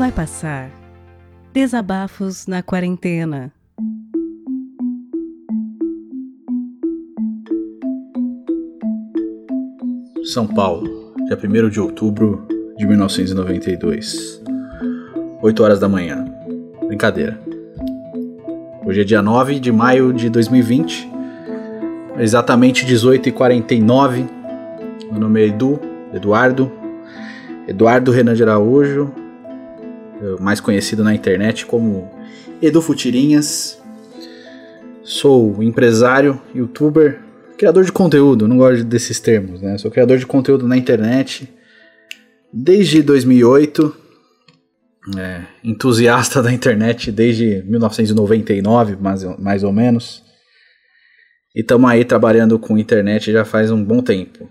Vai passar. Desabafos na quarentena. São Paulo, dia 1 de outubro de 1992. 8 horas da manhã. Brincadeira. Hoje é dia 9 de maio de 2020, exatamente 18h49. Meu nome é Edu, Eduardo, Eduardo Renan de Araújo, mais conhecido na internet como Edu Futirinhas. Sou empresário, youtuber, criador de conteúdo, não gosto desses termos, né? Sou criador de conteúdo na internet desde 2008, é, entusiasta da internet desde 1999, mais, mais ou menos. E estamos aí trabalhando com internet já faz um bom tempo.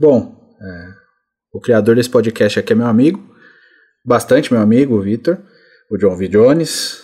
Bom, é, o criador desse podcast aqui é meu amigo, bastante meu amigo, o Vitor, o John V. Jones,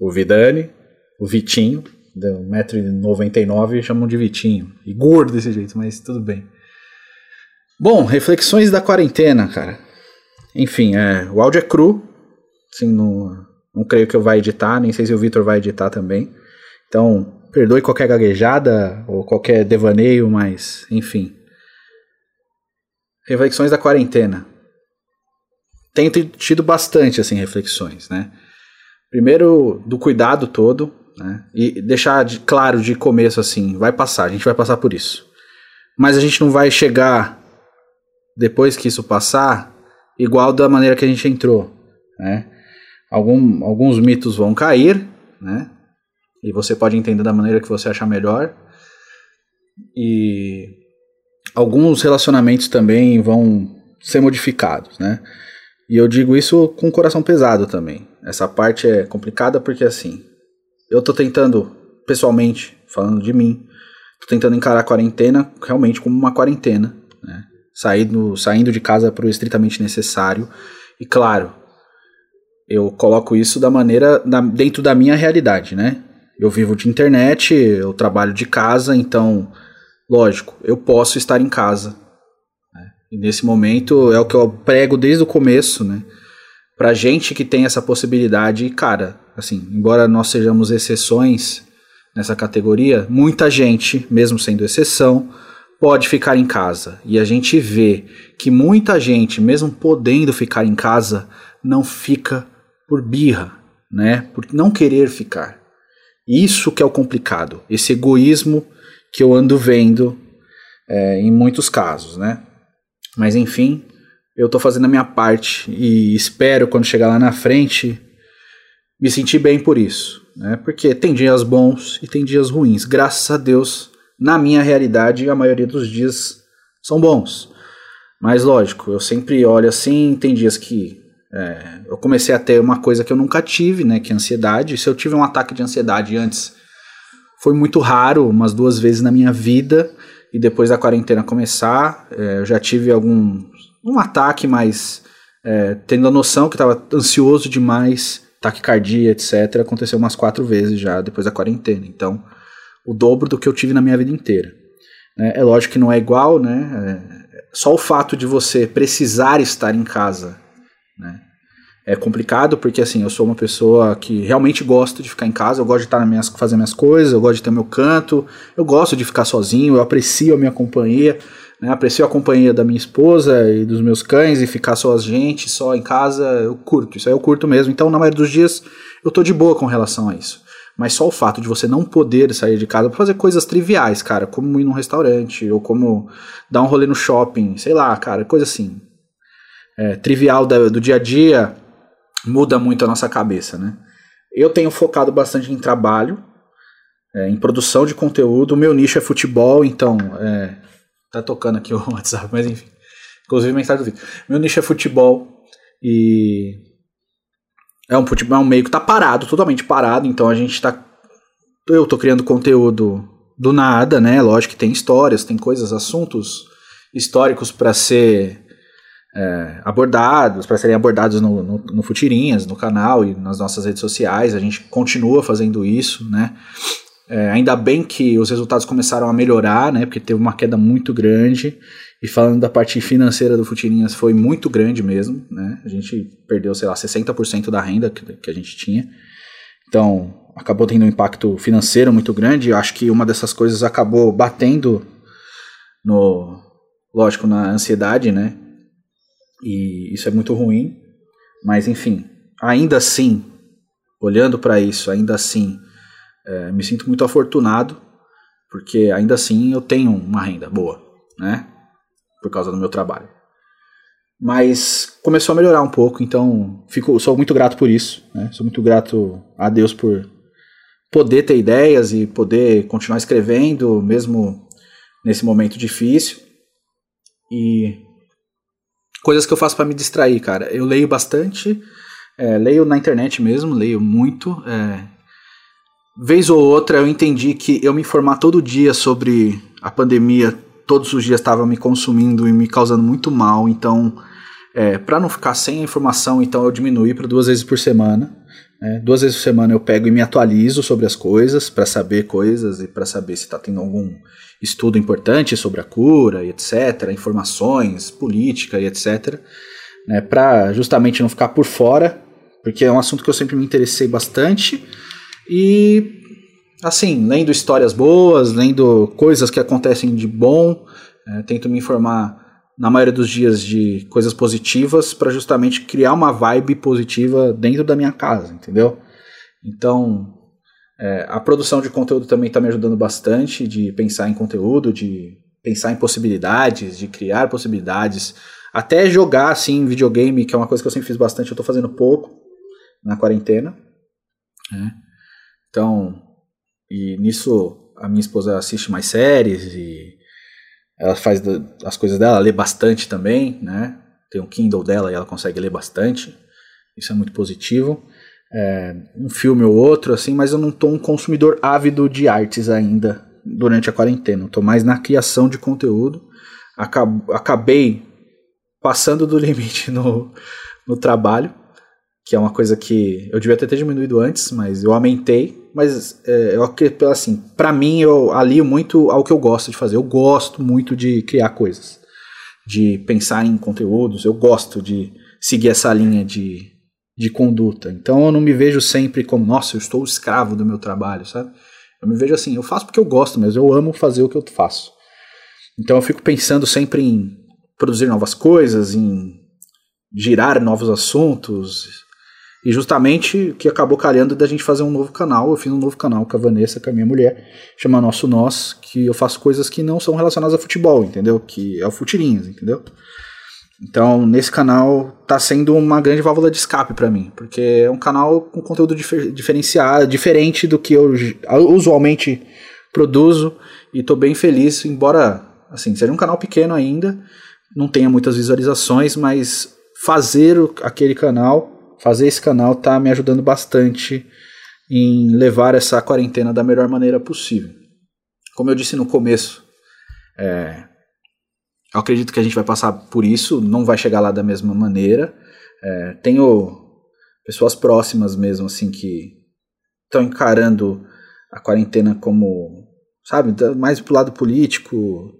o Vidani, o Vitinho, de 1,99m chamam de Vitinho. E gordo desse jeito, mas tudo bem. Bom, reflexões da quarentena, cara. Enfim, é, o áudio é cru. Assim, não, não creio que eu vá editar, nem sei se o Vitor vai editar também. Então, perdoe qualquer gaguejada ou qualquer devaneio, mas enfim. Reflexões da quarentena. Tenho tido bastante assim reflexões, né? Primeiro do cuidado todo, né? E deixar de, claro de começo assim, vai passar, a gente vai passar por isso. Mas a gente não vai chegar depois que isso passar igual da maneira que a gente entrou, né? Algum, alguns mitos vão cair, né? E você pode entender da maneira que você achar melhor. E alguns relacionamentos também vão ser modificados, né? E eu digo isso com o coração pesado também. Essa parte é complicada porque assim, eu tô tentando, pessoalmente, falando de mim, tô tentando encarar a quarentena realmente como uma quarentena, né? Saindo, saindo de casa para o estritamente necessário. E claro, eu coloco isso da maneira da, dentro da minha realidade, né? Eu vivo de internet, eu trabalho de casa, então, lógico, eu posso estar em casa. Nesse momento é o que eu prego desde o começo, né? Pra gente que tem essa possibilidade, cara, assim, embora nós sejamos exceções nessa categoria, muita gente, mesmo sendo exceção, pode ficar em casa. E a gente vê que muita gente, mesmo podendo ficar em casa, não fica por birra, né? Por não querer ficar. Isso que é o complicado, esse egoísmo que eu ando vendo é, em muitos casos, né? Mas enfim, eu tô fazendo a minha parte e espero quando chegar lá na frente me sentir bem por isso, né? Porque tem dias bons e tem dias ruins. Graças a Deus, na minha realidade, a maioria dos dias são bons. Mas lógico, eu sempre olho assim, tem dias que é, eu comecei a ter uma coisa que eu nunca tive, né? Que é ansiedade. Se eu tive um ataque de ansiedade antes, foi muito raro, umas duas vezes na minha vida. E depois da quarentena começar, é, eu já tive algum um ataque, mas é, tendo a noção que estava ansioso demais, taquicardia, etc. Aconteceu umas quatro vezes já depois da quarentena. Então, o dobro do que eu tive na minha vida inteira. É, é lógico que não é igual, né? É, só o fato de você precisar estar em casa né? É complicado porque assim, eu sou uma pessoa que realmente gosto de ficar em casa, eu gosto de estar nas minhas, fazer minhas coisas, eu gosto de ter meu canto, eu gosto de ficar sozinho, eu aprecio a minha companhia, né? aprecio a companhia da minha esposa e dos meus cães e ficar só a gente, só em casa, eu curto, isso aí eu curto mesmo. Então, na maioria dos dias, eu tô de boa com relação a isso. Mas só o fato de você não poder sair de casa para fazer coisas triviais, cara, como ir num restaurante, ou como dar um rolê no shopping, sei lá, cara, coisa assim é, trivial do dia a dia muda muito a nossa cabeça, né? Eu tenho focado bastante em trabalho, é, em produção de conteúdo. O meu nicho é futebol, então. É, tá tocando aqui o WhatsApp, mas enfim. Inclusive mensagem do vídeo. Meu nicho é futebol e. É um futebol é um meio que tá parado, totalmente parado, então a gente tá. Eu tô criando conteúdo do nada, né? Lógico que tem histórias, tem coisas, assuntos históricos para ser é, abordados, para serem abordados no, no, no, Futirinhas, no canal e nas nossas redes sociais. A gente continua fazendo isso, né? É, ainda bem que os resultados começaram a melhorar, né? Porque teve uma queda muito grande E falando da parte financeira do Futirinhas, foi muito grande mesmo, né? A gente perdeu, sei lá, 60% da renda que, que a gente tinha. Então, acabou tendo um impacto financeiro muito grande. Eu acho que uma dessas coisas acabou batendo no, lógico, na ansiedade, né? E isso é muito ruim. Mas, enfim, ainda assim, olhando para isso, ainda assim, é, me sinto muito afortunado, porque ainda assim eu tenho uma renda boa, né? Por causa do meu trabalho. Mas começou a melhorar um pouco, então fico, sou muito grato por isso, né? Sou muito grato a Deus por poder ter ideias e poder continuar escrevendo, mesmo nesse momento difícil. E coisas que eu faço para me distrair, cara. Eu leio bastante, é, leio na internet mesmo, leio muito. É, vez ou outra eu entendi que eu me informar todo dia sobre a pandemia, todos os dias estava me consumindo e me causando muito mal. Então, é, para não ficar sem a informação, então eu diminuí para duas vezes por semana. É, duas vezes por semana eu pego e me atualizo sobre as coisas para saber coisas e para saber se está tendo algum estudo importante sobre a cura e etc, informações, política e etc, né, para justamente não ficar por fora, porque é um assunto que eu sempre me interessei bastante e assim lendo histórias boas, lendo coisas que acontecem de bom, é, tento me informar na maioria dos dias de coisas positivas para justamente criar uma vibe positiva dentro da minha casa, entendeu? Então, é, a produção de conteúdo também está me ajudando bastante, de pensar em conteúdo, de pensar em possibilidades, de criar possibilidades, até jogar assim videogame, que é uma coisa que eu sempre fiz bastante, eu estou fazendo pouco na quarentena. Né? Então, e nisso a minha esposa assiste mais séries e ela faz as coisas dela, lê bastante também, né? Tem um Kindle dela e ela consegue ler bastante. Isso é muito positivo. É, um filme ou outro, assim, mas eu não estou um consumidor ávido de artes ainda durante a quarentena. Estou mais na criação de conteúdo. acabei passando do limite no, no trabalho, que é uma coisa que eu devia ter, ter diminuído antes, mas eu aumentei mas é, eu assim, para mim eu alio muito ao que eu gosto de fazer. Eu gosto muito de criar coisas, de pensar em conteúdos. Eu gosto de seguir essa linha de, de conduta. Então eu não me vejo sempre como, nossa, eu estou escravo do meu trabalho, sabe? Eu me vejo assim, eu faço porque eu gosto mesmo, eu amo fazer o que eu faço. Então eu fico pensando sempre em produzir novas coisas, em girar novos assuntos, e justamente o que acabou calhando da gente fazer um novo canal. Eu fiz um novo canal com a Vanessa, com a minha mulher, chama Nosso Nós, que eu faço coisas que não são relacionadas a futebol, entendeu? Que é o Futirinhas, entendeu? Então, nesse canal tá sendo uma grande válvula de escape para mim, porque é um canal com conteúdo difer diferenciado, diferente do que eu usualmente produzo e tô bem feliz, embora assim, seja um canal pequeno ainda, não tenha muitas visualizações, mas fazer aquele canal fazer esse canal tá me ajudando bastante em levar essa quarentena da melhor maneira possível. Como eu disse no começo, é, eu acredito que a gente vai passar por isso, não vai chegar lá da mesma maneira. É, tenho pessoas próximas mesmo, assim, que estão encarando a quarentena como, sabe, mais pro lado político,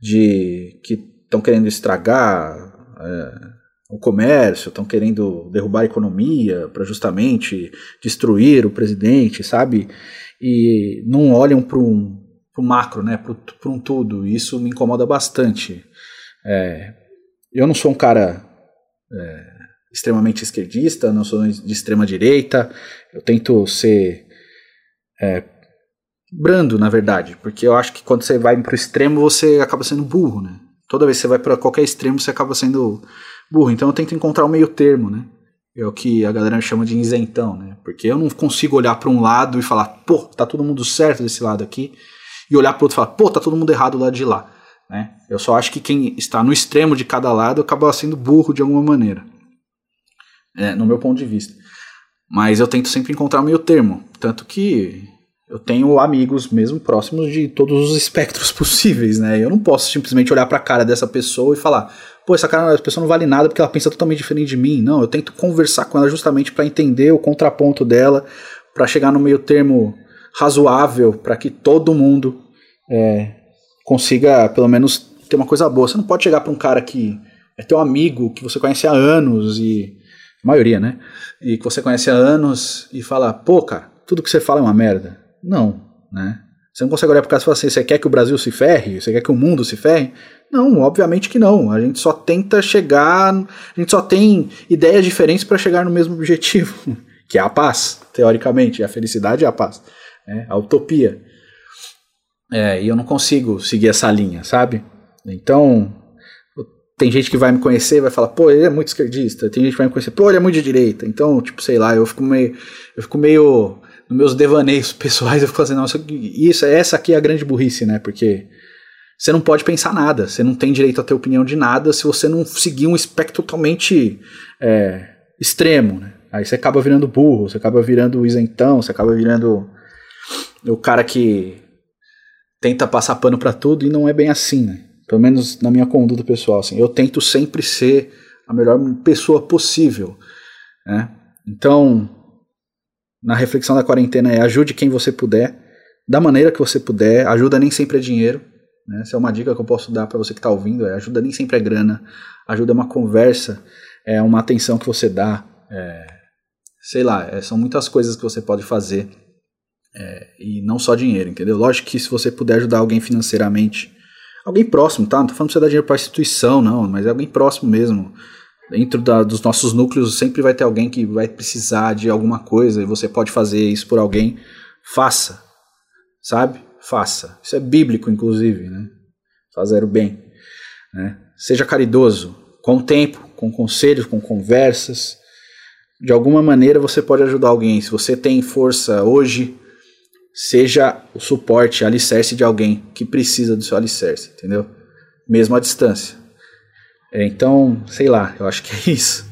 de que estão querendo estragar é, o comércio, estão querendo derrubar a economia para justamente destruir o presidente, sabe? E não olham para um pro macro, né? Para um tudo. E isso me incomoda bastante. É, eu não sou um cara é, extremamente esquerdista, não sou de extrema direita. Eu tento ser é, brando, na verdade, porque eu acho que quando você vai para o extremo você acaba sendo burro, né? Toda vez que você vai para qualquer extremo você acaba sendo burro. Então eu tento encontrar o meio termo, né? É o que a galera chama de isentão, né? Porque eu não consigo olhar para um lado e falar, pô, tá todo mundo certo desse lado aqui, e olhar para outro e falar, pô, tá todo mundo errado do lado de lá, né? Eu só acho que quem está no extremo de cada lado acaba sendo burro de alguma maneira, é, no meu ponto de vista. Mas eu tento sempre encontrar o meio termo, tanto que eu tenho amigos mesmo próximos de todos os espectros possíveis, né? Eu não posso simplesmente olhar para a cara dessa pessoa e falar, pô, essa cara, essa pessoa não vale nada porque ela pensa totalmente diferente de mim. Não, eu tento conversar com ela justamente para entender o contraponto dela, para chegar no meio termo razoável, para que todo mundo é, consiga pelo menos ter uma coisa boa. Você não pode chegar para um cara que é teu amigo, que você conhece há anos e. maioria, né? E que você conhece há anos e fala, pô, cara, tudo que você fala é uma merda. Não, né? Você não consegue olhar para casa e falar assim: você quer que o Brasil se ferre? Você quer que o mundo se ferre? Não, obviamente que não. A gente só tenta chegar. A gente só tem ideias diferentes para chegar no mesmo objetivo, que é a paz, teoricamente. A felicidade é a paz, né? a utopia. É, e eu não consigo seguir essa linha, sabe? Então, tem gente que vai me conhecer e vai falar, pô, ele é muito esquerdista. Tem gente que vai me conhecer, pô, ele é muito de direita. Então, tipo, sei lá, eu fico meio. Eu fico meio. Nos meus devaneios pessoais, eu fico fazendo, nossa, isso, essa aqui é a grande burrice, né? Porque você não pode pensar nada, você não tem direito a ter opinião de nada se você não seguir um espectro totalmente é, extremo, né? Aí você acaba virando burro, você acaba virando isentão, você acaba virando o cara que tenta passar pano para tudo e não é bem assim, né? Pelo menos na minha conduta pessoal, assim. Eu tento sempre ser a melhor pessoa possível, né? Então, na reflexão da quarentena é ajude quem você puder, da maneira que você puder. Ajuda nem sempre é dinheiro, né? Essa é uma dica que eu posso dar para você que está ouvindo. É ajuda nem sempre é grana. Ajuda é uma conversa, é uma atenção que você dá. É, sei lá, é, são muitas coisas que você pode fazer é, e não só dinheiro, entendeu? Lógico que se você puder ajudar alguém financeiramente, alguém próximo, tá? Não tô falando que você dá dinheiro para instituição, não, mas é alguém próximo mesmo. Dentro da, dos nossos núcleos sempre vai ter alguém que vai precisar de alguma coisa e você pode fazer isso por alguém. Faça, sabe? Faça. Isso é bíblico, inclusive, né? Fazer o bem. Né? Seja caridoso, com tempo, com conselhos, com conversas. De alguma maneira você pode ajudar alguém. Se você tem força hoje, seja o suporte, alicerce de alguém que precisa do seu alicerce, entendeu? Mesmo à distância. É, então, sei lá, eu acho que é isso.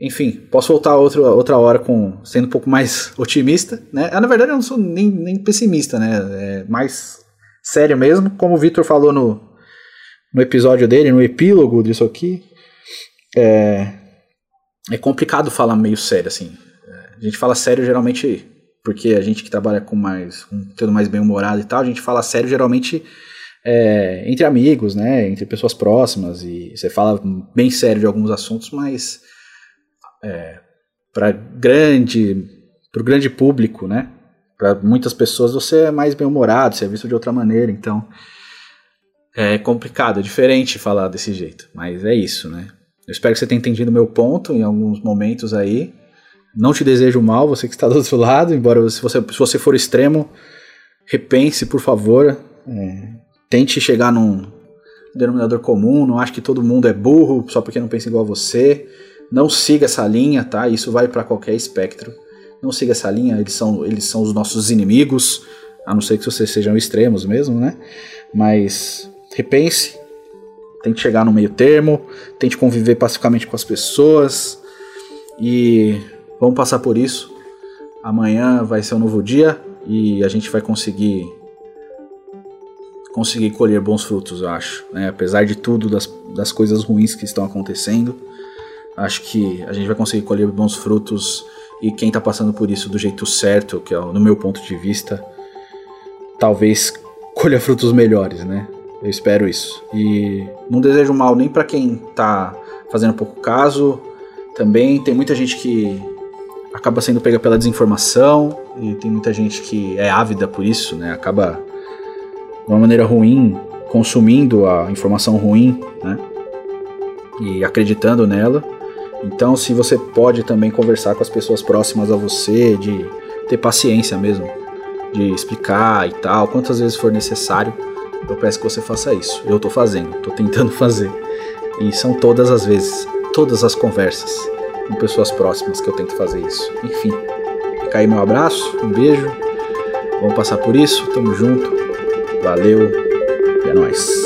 Enfim, posso voltar outra, outra hora com sendo um pouco mais otimista, né? Ah, na verdade, eu não sou nem, nem pessimista, né? É mais sério mesmo, como o Victor falou no, no episódio dele, no epílogo disso aqui. É, é complicado falar meio sério, assim. A gente fala sério geralmente porque a gente que trabalha com mais com mais bem humorado e tal, a gente fala sério geralmente é, entre amigos, né, entre pessoas próximas e você fala bem sério de alguns assuntos, mas é, para grande para o grande público, né, para muitas pessoas você é mais bem humorado, você é visto de outra maneira, então é complicado, é diferente falar desse jeito, mas é isso, né. Eu espero que você tenha entendido meu ponto em alguns momentos aí. Não te desejo mal, você que está do outro lado, embora se você, se você for extremo, repense, por favor. É, tente chegar num denominador comum, não acho que todo mundo é burro só porque não pensa igual a você. Não siga essa linha, tá? Isso vai para qualquer espectro. Não siga essa linha, eles são, eles são os nossos inimigos, a não ser que vocês sejam extremos mesmo, né? Mas repense, tente chegar no meio termo, tente conviver pacificamente com as pessoas e Vamos passar por isso. Amanhã vai ser um novo dia e a gente vai conseguir conseguir colher bons frutos, eu acho. Né? Apesar de tudo, das, das coisas ruins que estão acontecendo, acho que a gente vai conseguir colher bons frutos e quem está passando por isso do jeito certo, que é no meu ponto de vista, talvez colha frutos melhores, né? Eu espero isso. E não desejo mal nem para quem está fazendo pouco caso. Também tem muita gente que acaba sendo pega pela desinformação e tem muita gente que é ávida por isso, né? Acaba de uma maneira ruim consumindo a informação ruim, né? E acreditando nela. Então, se você pode também conversar com as pessoas próximas a você, de ter paciência mesmo, de explicar e tal, quantas vezes for necessário, eu peço que você faça isso. Eu tô fazendo, tô tentando fazer. E são todas as vezes, todas as conversas com pessoas próximas que eu tento fazer isso. Enfim, fica aí meu abraço, um beijo. Vamos passar por isso, tamo junto. Valeu, e é nóis.